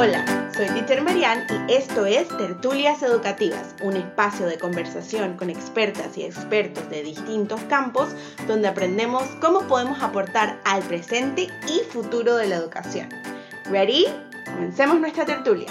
Hola, soy Teacher Marian y esto es Tertulias Educativas, un espacio de conversación con expertas y expertos de distintos campos donde aprendemos cómo podemos aportar al presente y futuro de la educación. ¿Ready? Comencemos nuestra tertulia.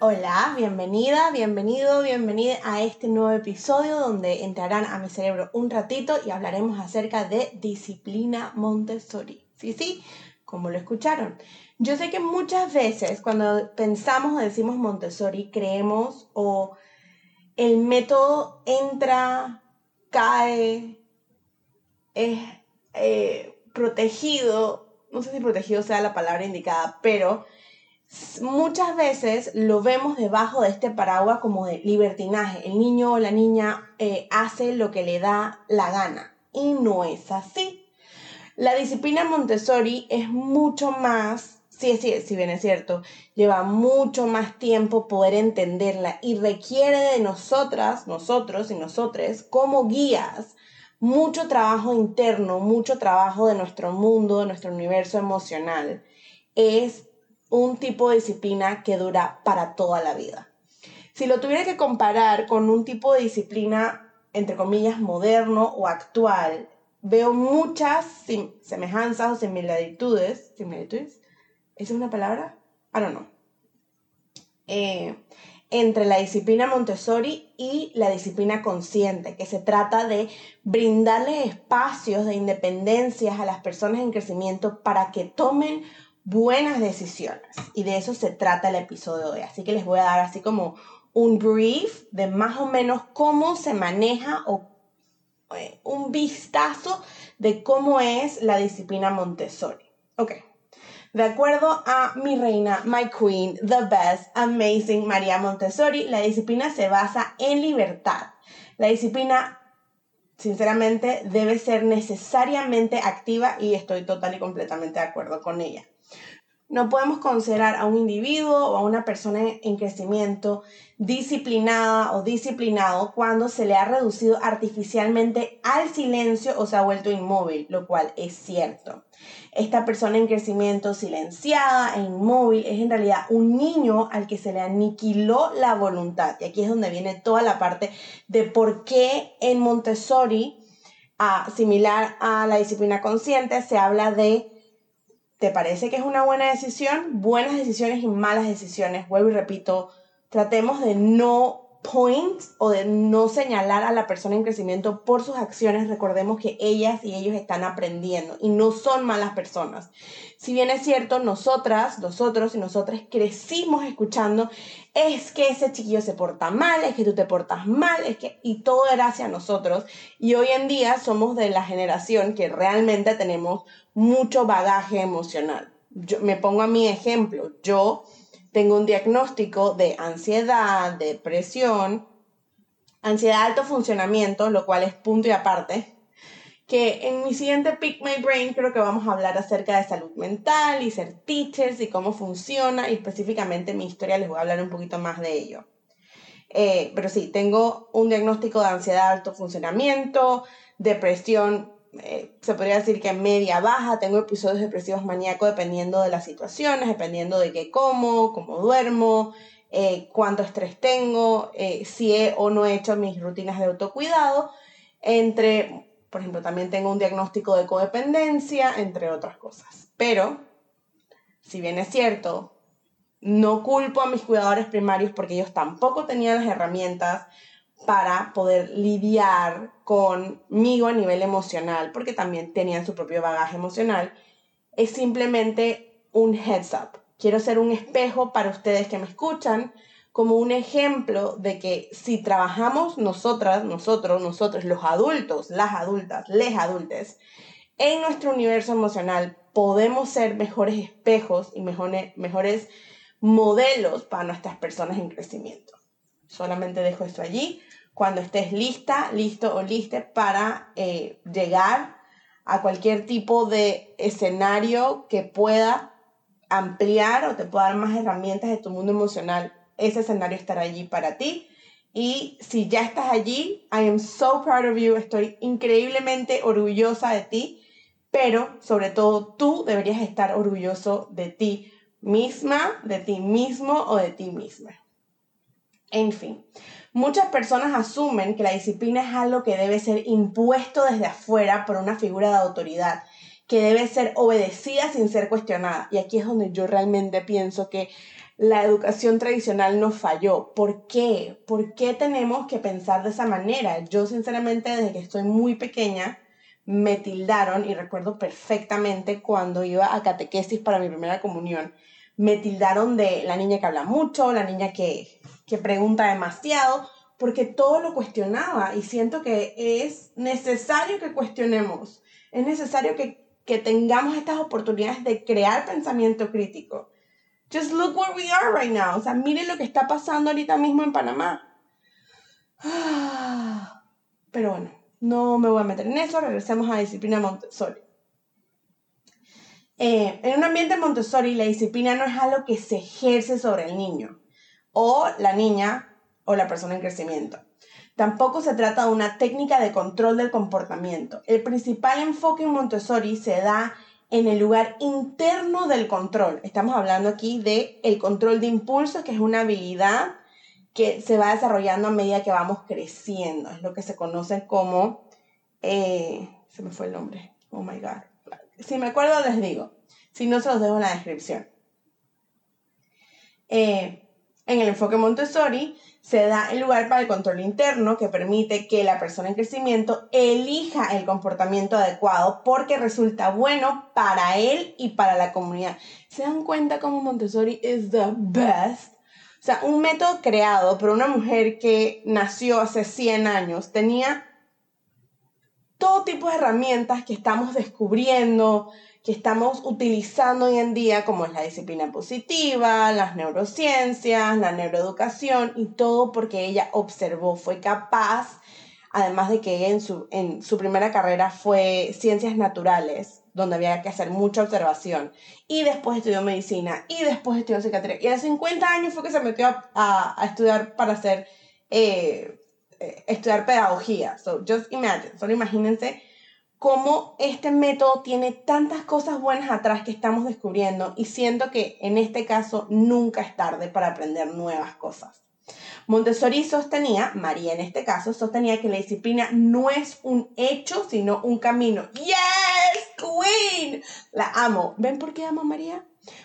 Hola, bienvenida, bienvenido, bienvenida a este nuevo episodio donde entrarán a mi cerebro un ratito y hablaremos acerca de disciplina Montessori. Sí, sí, como lo escucharon. Yo sé que muchas veces cuando pensamos o decimos Montessori creemos o el método entra, cae, es eh, protegido, no sé si protegido sea la palabra indicada, pero muchas veces lo vemos debajo de este paraguas como de libertinaje. El niño o la niña eh, hace lo que le da la gana. Y no es así. La disciplina Montessori es mucho más, sí, sí, si bien es cierto, lleva mucho más tiempo poder entenderla y requiere de nosotras, nosotros y nosotres como guías mucho trabajo interno, mucho trabajo de nuestro mundo, de nuestro universo emocional. Es un tipo de disciplina que dura para toda la vida. Si lo tuviera que comparar con un tipo de disciplina, entre comillas, moderno o actual, veo muchas semejanzas o similitudes. ¿Similitudes? ¿Esa es una palabra? I don't know. Eh, entre la disciplina Montessori y la disciplina consciente, que se trata de brindarles espacios de independencia a las personas en crecimiento para que tomen buenas decisiones. Y de eso se trata el episodio de hoy. Así que les voy a dar así como un brief de más o menos cómo se maneja o un vistazo de cómo es la disciplina Montessori. Ok. De acuerdo a mi reina, my queen, the best, amazing María Montessori, la disciplina se basa en libertad. La disciplina, sinceramente, debe ser necesariamente activa y estoy total y completamente de acuerdo con ella. No podemos considerar a un individuo o a una persona en crecimiento disciplinada o disciplinado cuando se le ha reducido artificialmente al silencio o se ha vuelto inmóvil, lo cual es cierto. Esta persona en crecimiento silenciada e inmóvil es en realidad un niño al que se le aniquiló la voluntad. Y aquí es donde viene toda la parte de por qué en Montessori, similar a la disciplina consciente, se habla de ¿Te parece que es una buena decisión? Buenas decisiones y malas decisiones. Vuelvo y repito, tratemos de no point o de no señalar a la persona en crecimiento por sus acciones. Recordemos que ellas y ellos están aprendiendo y no son malas personas. Si bien es cierto, nosotras, nosotros y nosotras crecimos escuchando, es que ese chiquillo se porta mal, es que tú te portas mal, es que, y todo era hacia nosotros. Y hoy en día somos de la generación que realmente tenemos mucho bagaje emocional. Yo me pongo a mi ejemplo. Yo tengo un diagnóstico de ansiedad, depresión, ansiedad alto funcionamiento, lo cual es punto y aparte. Que en mi siguiente Pick My Brain creo que vamos a hablar acerca de salud mental y ser teachers y cómo funciona y específicamente en mi historia les voy a hablar un poquito más de ello. Eh, pero sí, tengo un diagnóstico de ansiedad alto funcionamiento, depresión eh, se podría decir que media baja, tengo episodios depresivos maníacos dependiendo de las situaciones, dependiendo de qué como, cómo duermo, eh, cuánto estrés tengo, eh, si he o no he hecho mis rutinas de autocuidado, entre, por ejemplo, también tengo un diagnóstico de codependencia, entre otras cosas. Pero, si bien es cierto, no culpo a mis cuidadores primarios porque ellos tampoco tenían las herramientas para poder lidiar conmigo a nivel emocional, porque también tenían su propio bagaje emocional, es simplemente un heads up. Quiero ser un espejo para ustedes que me escuchan, como un ejemplo de que si trabajamos nosotras, nosotros, nosotros, los adultos, las adultas, les adultes, en nuestro universo emocional, podemos ser mejores espejos y mejores, mejores modelos para nuestras personas en crecimiento. Solamente dejo esto allí cuando estés lista, listo o liste para eh, llegar a cualquier tipo de escenario que pueda ampliar o te pueda dar más herramientas de tu mundo emocional. Ese escenario estará allí para ti. Y si ya estás allí, I am so proud of you. Estoy increíblemente orgullosa de ti. Pero sobre todo tú deberías estar orgulloso de ti misma, de ti mismo o de ti misma. En fin, muchas personas asumen que la disciplina es algo que debe ser impuesto desde afuera por una figura de autoridad, que debe ser obedecida sin ser cuestionada. Y aquí es donde yo realmente pienso que la educación tradicional nos falló. ¿Por qué? ¿Por qué tenemos que pensar de esa manera? Yo sinceramente desde que estoy muy pequeña me tildaron y recuerdo perfectamente cuando iba a catequesis para mi primera comunión, me tildaron de la niña que habla mucho, la niña que, que pregunta demasiado, porque todo lo cuestionaba y siento que es necesario que cuestionemos, es necesario que, que tengamos estas oportunidades de crear pensamiento crítico. Just look where we are right now. O sea, miren lo que está pasando ahorita mismo en Panamá. Pero bueno, no me voy a meter en eso. Regresemos a disciplina Montessori. Eh, en un ambiente Montessori, la disciplina no es algo que se ejerce sobre el niño o la niña o la persona en crecimiento. Tampoco se trata de una técnica de control del comportamiento. El principal enfoque en Montessori se da en el lugar interno del control. Estamos hablando aquí de el control de impulsos, que es una habilidad que se va desarrollando a medida que vamos creciendo. Es lo que se conoce como... Eh, se me fue el nombre. Oh my God. Si me acuerdo les digo. Si no, se los dejo en la descripción. Eh, en el enfoque Montessori se da el lugar para el control interno que permite que la persona en crecimiento elija el comportamiento adecuado porque resulta bueno para él y para la comunidad. ¿Se dan cuenta cómo Montessori es the best? O sea, un método creado por una mujer que nació hace 100 años tenía todo tipo de herramientas que estamos descubriendo, que estamos utilizando hoy en día, como es la disciplina positiva, las neurociencias, la neuroeducación y todo porque ella observó, fue capaz, además de que en su, en su primera carrera fue ciencias naturales, donde había que hacer mucha observación, y después estudió medicina, y después estudió psiquiatría, y a los 50 años fue que se metió a, a, estudiar para hacer, eh, eh, estudiar pedagogía. So, just imagine, solo imagínense cómo este método tiene tantas cosas buenas atrás que estamos descubriendo y siento que en este caso nunca es tarde para aprender nuevas cosas. Montessori sostenía, María en este caso, sostenía que la disciplina no es un hecho, sino un camino. ¡Yes, Queen! La amo. ¿Ven por qué amo María?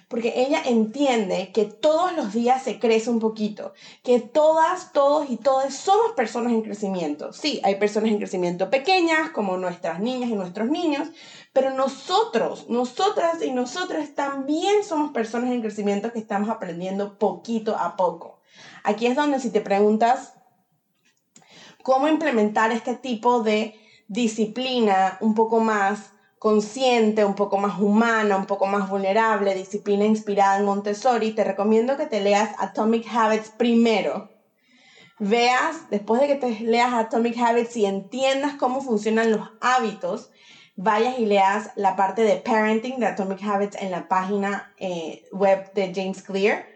Porque ella entiende que todos los días se crece un poquito, que todas, todos y todas somos personas en crecimiento. Sí, hay personas en crecimiento pequeñas, como nuestras niñas y nuestros niños, pero nosotros, nosotras y nosotras también somos personas en crecimiento que estamos aprendiendo poquito a poco. Aquí es donde si te preguntas cómo implementar este tipo de disciplina un poco más consciente, un poco más humana, un poco más vulnerable, disciplina inspirada en Montessori, te recomiendo que te leas Atomic Habits primero. Veas, después de que te leas Atomic Habits y entiendas cómo funcionan los hábitos, vayas y leas la parte de parenting de Atomic Habits en la página eh, web de James Clear.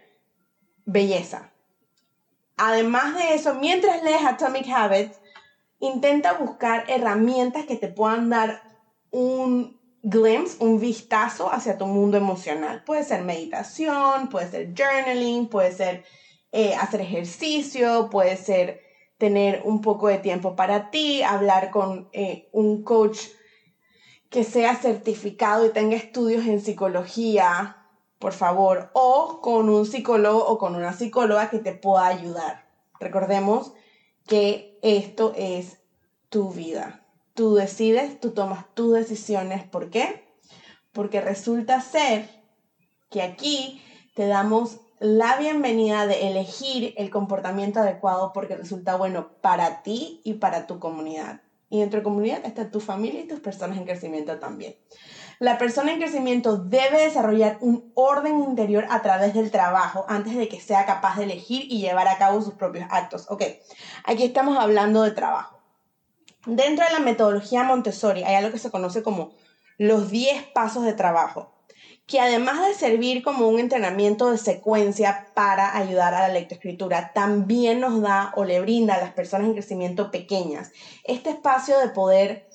Belleza. Además de eso, mientras lees Atomic Habits, intenta buscar herramientas que te puedan dar un glimpse, un vistazo hacia tu mundo emocional. Puede ser meditación, puede ser journaling, puede ser eh, hacer ejercicio, puede ser tener un poco de tiempo para ti, hablar con eh, un coach que sea certificado y tenga estudios en psicología, por favor, o con un psicólogo o con una psicóloga que te pueda ayudar. Recordemos que esto es tu vida tú decides, tú tomas tus decisiones. ¿Por qué? Porque resulta ser que aquí te damos la bienvenida de elegir el comportamiento adecuado porque resulta bueno para ti y para tu comunidad. Y dentro de comunidad está tu familia y tus personas en crecimiento también. La persona en crecimiento debe desarrollar un orden interior a través del trabajo antes de que sea capaz de elegir y llevar a cabo sus propios actos. Ok, aquí estamos hablando de trabajo. Dentro de la metodología Montessori hay algo que se conoce como los 10 pasos de trabajo, que además de servir como un entrenamiento de secuencia para ayudar a la lectoescritura, también nos da o le brinda a las personas en crecimiento pequeñas este espacio de poder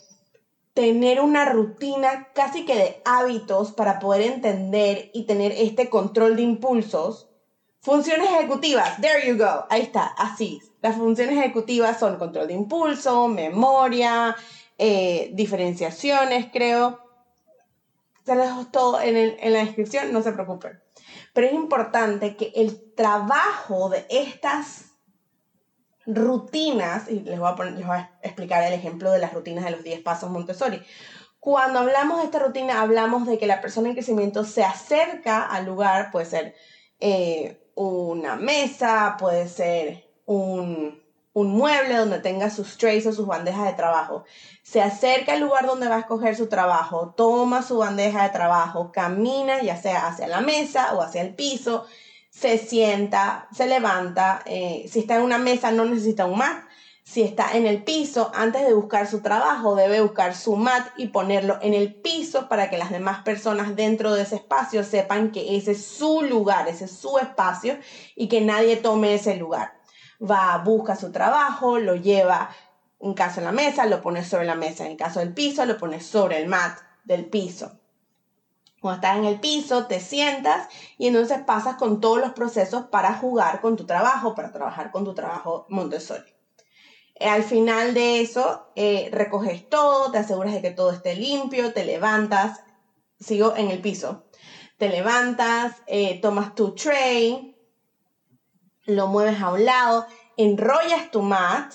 tener una rutina casi que de hábitos para poder entender y tener este control de impulsos. Funciones ejecutivas, there you go, ahí está, así. Las funciones ejecutivas son control de impulso, memoria, eh, diferenciaciones, creo. Se los dejo todo en, en la descripción, no se preocupen. Pero es importante que el trabajo de estas rutinas, y les voy, a les voy a explicar el ejemplo de las rutinas de los 10 pasos Montessori. Cuando hablamos de esta rutina, hablamos de que la persona en crecimiento se acerca al lugar, puede ser eh, una mesa, puede ser un, un mueble donde tenga sus trays o sus bandejas de trabajo. Se acerca al lugar donde va a escoger su trabajo, toma su bandeja de trabajo, camina ya sea hacia la mesa o hacia el piso, se sienta, se levanta, eh, si está en una mesa no necesita un mat, si está en el piso, antes de buscar su trabajo, debe buscar su mat y ponerlo en el piso para que las demás personas dentro de ese espacio sepan que ese es su lugar, ese es su espacio y que nadie tome ese lugar. Va, busca su trabajo, lo lleva en caso en la mesa, lo pone sobre la mesa, en caso del piso, lo pone sobre el mat del piso. Cuando estás en el piso, te sientas y entonces pasas con todos los procesos para jugar con tu trabajo, para trabajar con tu trabajo Montessori. Eh, al final de eso, eh, recoges todo, te aseguras de que todo esté limpio, te levantas, sigo en el piso, te levantas, eh, tomas tu tray, lo mueves a un lado, enrollas tu mat,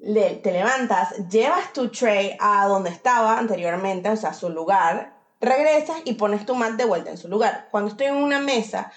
te levantas, llevas tu tray a donde estaba anteriormente, o sea, a su lugar, regresas y pones tu mat de vuelta en su lugar. Cuando estoy en una mesa,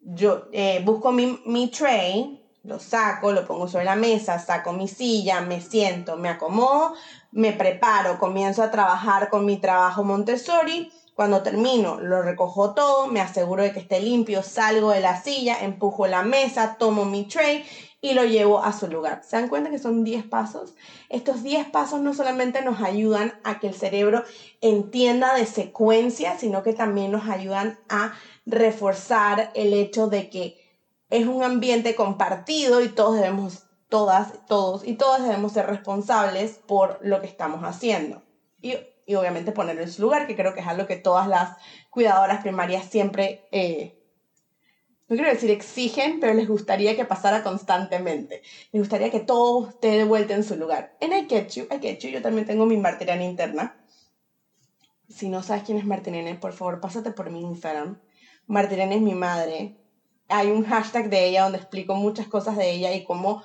yo busco mi, mi tray, lo saco, lo pongo sobre la mesa, saco mi silla, me siento, me acomodo, me preparo, comienzo a trabajar con mi trabajo Montessori. Cuando termino, lo recojo todo, me aseguro de que esté limpio, salgo de la silla, empujo la mesa, tomo mi tray y lo llevo a su lugar. ¿Se dan cuenta que son 10 pasos? Estos 10 pasos no solamente nos ayudan a que el cerebro entienda de secuencia, sino que también nos ayudan a reforzar el hecho de que es un ambiente compartido y todos debemos, todas, todos y todas debemos ser responsables por lo que estamos haciendo. Y, obviamente ponerlo en su lugar, que creo que es algo que todas las cuidadoras primarias siempre eh, no quiero decir exigen, pero les gustaría que pasara constantemente. Les gustaría que todo esté de vuelta en su lugar. En I Get You, I yo también tengo mi Martirena interna. Si no sabes quién es Martirene, por favor, pásate por mi Instagram. Martirene es mi madre. Hay un hashtag de ella donde explico muchas cosas de ella y cómo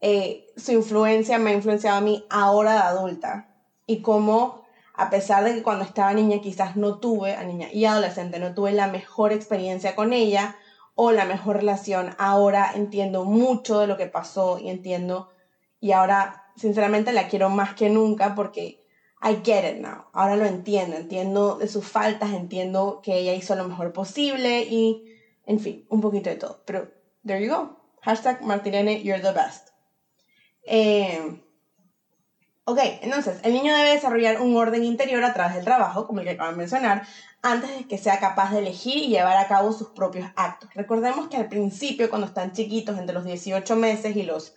eh, su influencia me ha influenciado a mí ahora de adulta. Y cómo, a pesar de que cuando estaba niña quizás no tuve, a niña y adolescente, no tuve la mejor experiencia con ella, o la mejor relación. Ahora entiendo mucho de lo que pasó y entiendo, y ahora sinceramente la quiero más que nunca porque I get it now. Ahora lo entiendo, entiendo de sus faltas, entiendo que ella hizo lo mejor posible y, en fin, un poquito de todo. Pero, there you go. Hashtag Martirene, you're the best. Eh, ok, entonces, el niño debe desarrollar un orden interior a través del trabajo, como el que acabo de mencionar, antes de que sea capaz de elegir y llevar a cabo sus propios actos. Recordemos que al principio, cuando están chiquitos, entre los 18 meses y los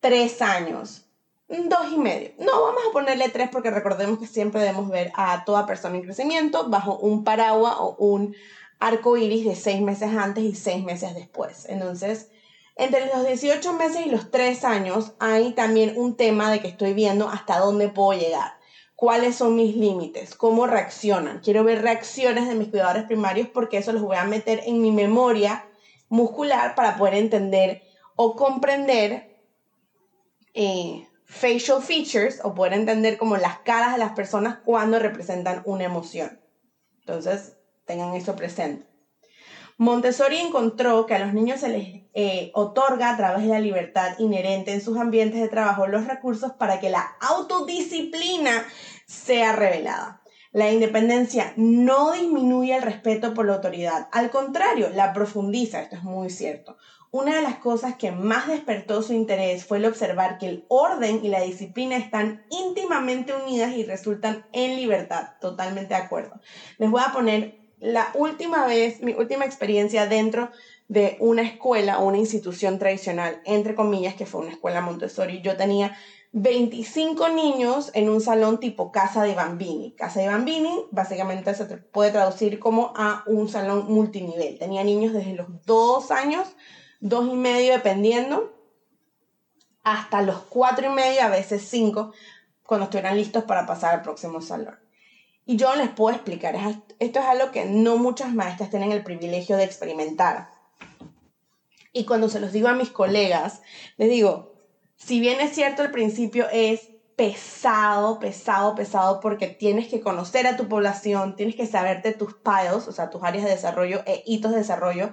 3 años, dos y medio. No, vamos a ponerle tres porque recordemos que siempre debemos ver a toda persona en crecimiento bajo un paraguas o un arco iris de seis meses antes y seis meses después. Entonces, entre los 18 meses y los 3 años hay también un tema de que estoy viendo hasta dónde puedo llegar cuáles son mis límites, cómo reaccionan. Quiero ver reacciones de mis cuidadores primarios porque eso los voy a meter en mi memoria muscular para poder entender o comprender eh, facial features o poder entender como las caras de las personas cuando representan una emoción. Entonces, tengan eso presente. Montessori encontró que a los niños se les eh, otorga a través de la libertad inherente en sus ambientes de trabajo los recursos para que la autodisciplina sea revelada. La independencia no disminuye el respeto por la autoridad, al contrario, la profundiza, esto es muy cierto. Una de las cosas que más despertó su interés fue el observar que el orden y la disciplina están íntimamente unidas y resultan en libertad. Totalmente de acuerdo. Les voy a poner la última vez, mi última experiencia dentro de una escuela o una institución tradicional, entre comillas, que fue una escuela Montessori. Yo tenía 25 niños en un salón tipo casa de bambini. Casa de bambini básicamente se puede traducir como a un salón multinivel. Tenía niños desde los 2 años, dos y medio dependiendo, hasta los cuatro y medio, a veces 5, cuando estuvieran listos para pasar al próximo salón. Y yo les puedo explicar, esto es algo que no muchas maestras tienen el privilegio de experimentar. Y cuando se los digo a mis colegas, les digo, si bien es cierto al principio es pesado, pesado, pesado, porque tienes que conocer a tu población, tienes que saberte tus piles, o sea, tus áreas de desarrollo e hitos de desarrollo,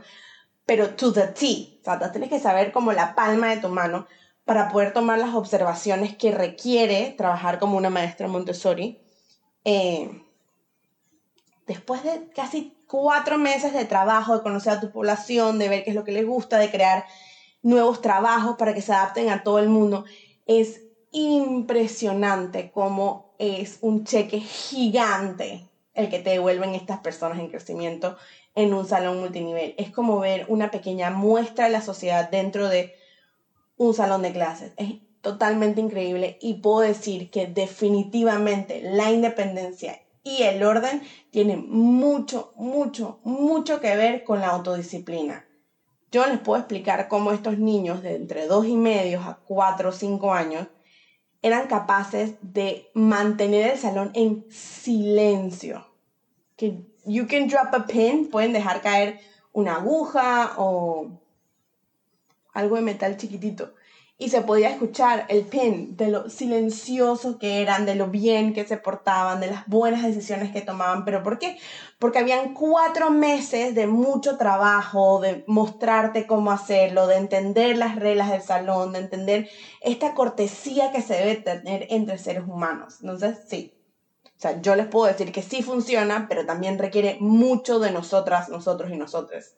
pero to the T, o sea, tienes que saber como la palma de tu mano para poder tomar las observaciones que requiere trabajar como una maestra Montessori. Eh, después de casi cuatro meses de trabajo, de conocer a tu población, de ver qué es lo que les gusta, de crear nuevos trabajos para que se adapten a todo el mundo. Es impresionante cómo es un cheque gigante el que te devuelven estas personas en crecimiento en un salón multinivel. Es como ver una pequeña muestra de la sociedad dentro de un salón de clases. Es totalmente increíble y puedo decir que definitivamente la independencia y el orden tienen mucho, mucho, mucho que ver con la autodisciplina. Yo les puedo explicar cómo estos niños de entre dos y medio a cuatro o cinco años eran capaces de mantener el salón en silencio. Que you can drop a pin, pueden dejar caer una aguja o algo de metal chiquitito y se podía escuchar el pin de lo silenciosos que eran, de lo bien que se portaban, de las buenas decisiones que tomaban. ¿Pero por qué? Porque habían cuatro meses de mucho trabajo, de mostrarte cómo hacerlo, de entender las reglas del salón, de entender esta cortesía que se debe tener entre seres humanos. Entonces, sí. O sea, yo les puedo decir que sí funciona, pero también requiere mucho de nosotras, nosotros y nosotros.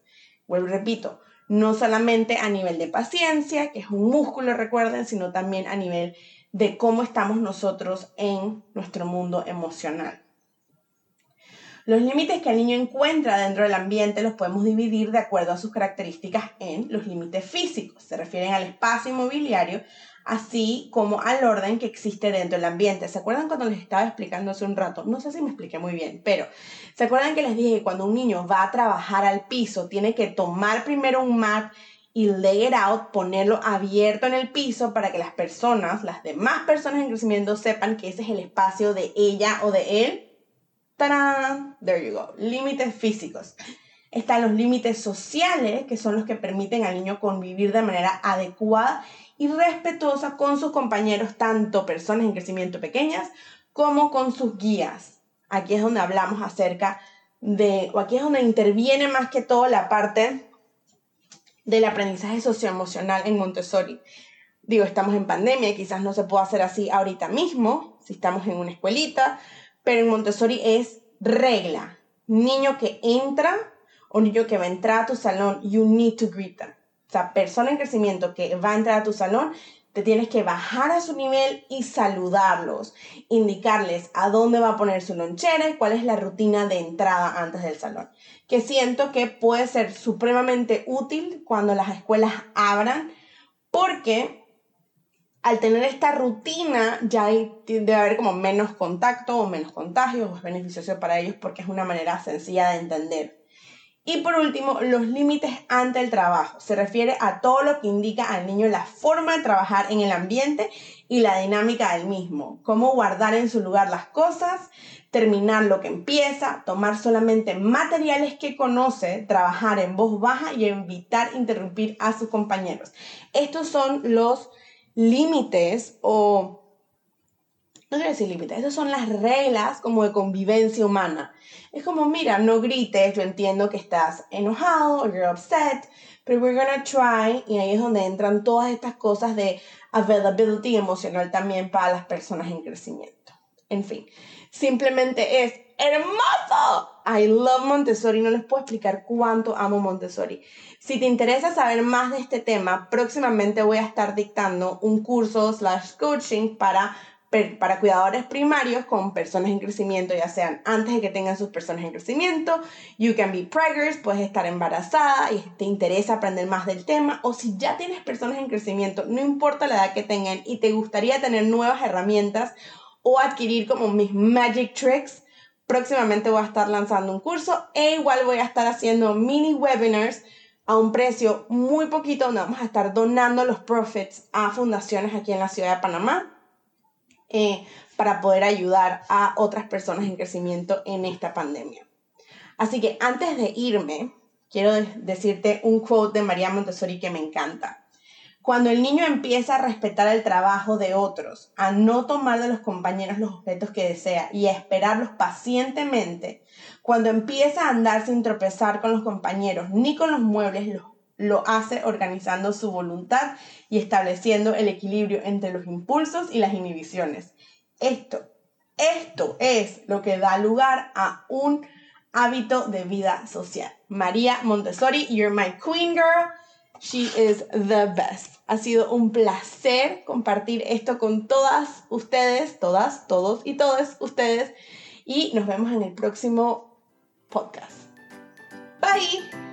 Vuelvo y repito, no solamente a nivel de paciencia, que es un músculo, recuerden, sino también a nivel de cómo estamos nosotros en nuestro mundo emocional. Los límites que el niño encuentra dentro del ambiente los podemos dividir de acuerdo a sus características en los límites físicos. Se refieren al espacio inmobiliario, así como al orden que existe dentro del ambiente. ¿Se acuerdan cuando les estaba explicando hace un rato? No sé si me expliqué muy bien, pero ¿se acuerdan que les dije que cuando un niño va a trabajar al piso, tiene que tomar primero un mat y lay it out, ponerlo abierto en el piso para que las personas, las demás personas en crecimiento sepan que ese es el espacio de ella o de él? ¡Tarán! There you go. Límites físicos. Están los límites sociales, que son los que permiten al niño convivir de manera adecuada y respetuosa con sus compañeros, tanto personas en crecimiento pequeñas como con sus guías. Aquí es donde hablamos acerca de, o aquí es donde interviene más que todo la parte del aprendizaje socioemocional en Montessori. Digo, estamos en pandemia, quizás no se pueda hacer así ahorita mismo, si estamos en una escuelita, pero en Montessori es regla. Niño que entra o niño que va a entrar a tu salón, you need to greet them sea, persona en crecimiento que va a entrar a tu salón, te tienes que bajar a su nivel y saludarlos, indicarles a dónde va a poner su lonchera y cuál es la rutina de entrada antes del salón. Que siento que puede ser supremamente útil cuando las escuelas abran, porque al tener esta rutina ya debe haber como menos contacto o menos contagios, es beneficioso para ellos porque es una manera sencilla de entender. Y por último, los límites ante el trabajo. Se refiere a todo lo que indica al niño la forma de trabajar en el ambiente y la dinámica del mismo. Cómo guardar en su lugar las cosas, terminar lo que empieza, tomar solamente materiales que conoce, trabajar en voz baja y evitar interrumpir a sus compañeros. Estos son los límites o no quiero decir límites, esas son las reglas como de convivencia humana. Es como, mira, no grites, yo entiendo que estás enojado you're upset, pero we're gonna try, y ahí es donde entran todas estas cosas de availability emocional también para las personas en crecimiento. En fin, simplemente es hermoso. I love Montessori, no les puedo explicar cuánto amo Montessori. Si te interesa saber más de este tema, próximamente voy a estar dictando un curso slash coaching para para cuidadores primarios con personas en crecimiento, ya sean antes de que tengan sus personas en crecimiento. You can be preggers, puedes estar embarazada y te interesa aprender más del tema. O si ya tienes personas en crecimiento, no importa la edad que tengan y te gustaría tener nuevas herramientas o adquirir como mis magic tricks, próximamente voy a estar lanzando un curso e igual voy a estar haciendo mini webinars a un precio muy poquito donde vamos a estar donando los profits a fundaciones aquí en la ciudad de Panamá eh, para poder ayudar a otras personas en crecimiento en esta pandemia. Así que antes de irme, quiero decirte un quote de María Montessori que me encanta. Cuando el niño empieza a respetar el trabajo de otros, a no tomar de los compañeros los objetos que desea y a esperarlos pacientemente, cuando empieza a andar sin tropezar con los compañeros ni con los muebles, lo hace organizando su voluntad y estableciendo el equilibrio entre los impulsos y las inhibiciones. Esto, esto es lo que da lugar a un hábito de vida social. María Montessori, you're my queen girl. She is the best. Ha sido un placer compartir esto con todas ustedes, todas, todos y todas ustedes. Y nos vemos en el próximo podcast. Bye.